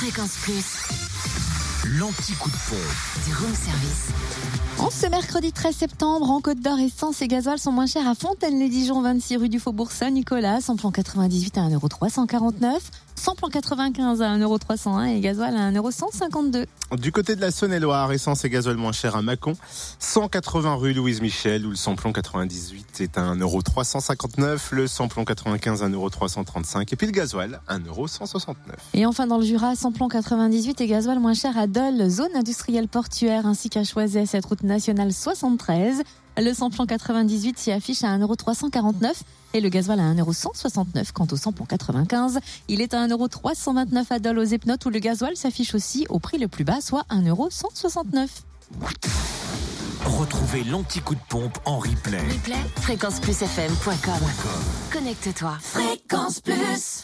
Fréquence Plus. L'anti-coup de pompe. Du room service. En ce mercredi 13 septembre, en Côte d'Or, essence et gasoil sont moins chers à Fontaine-les-Dijon, 26 rue du Faubourg Saint-Nicolas, samplon 98 à 1,349€, samplon 95 à 1,301€ et gasoil à 1,152€. Du côté de la Saône-et-Loire, essence et gasoil moins cher à Mâcon, 180 rue Louise Michel, où le samplon 98 est à 1,359€, le samplon 95 à 1,335€ et puis le gasoil 1,169€. Et enfin dans le Jura, samplon 98 et gasoil moins cher à Dole, zone industrielle portuaire, ainsi qu'à Choiset, cette route nationale 73. Le samplon 98 s'y affiche à 1,349€ et le gasoil à 1,169€. Quant au samplon 95, il est à 1,329€ à Dole aux Epnotes où le gasoil s'affiche aussi au prix le plus bas, soit 1,169€. Retrouvez l'anti-coup de pompe en replay. Replay, fréquenceplusfm.com. Connecte-toi. Fréquence Plus.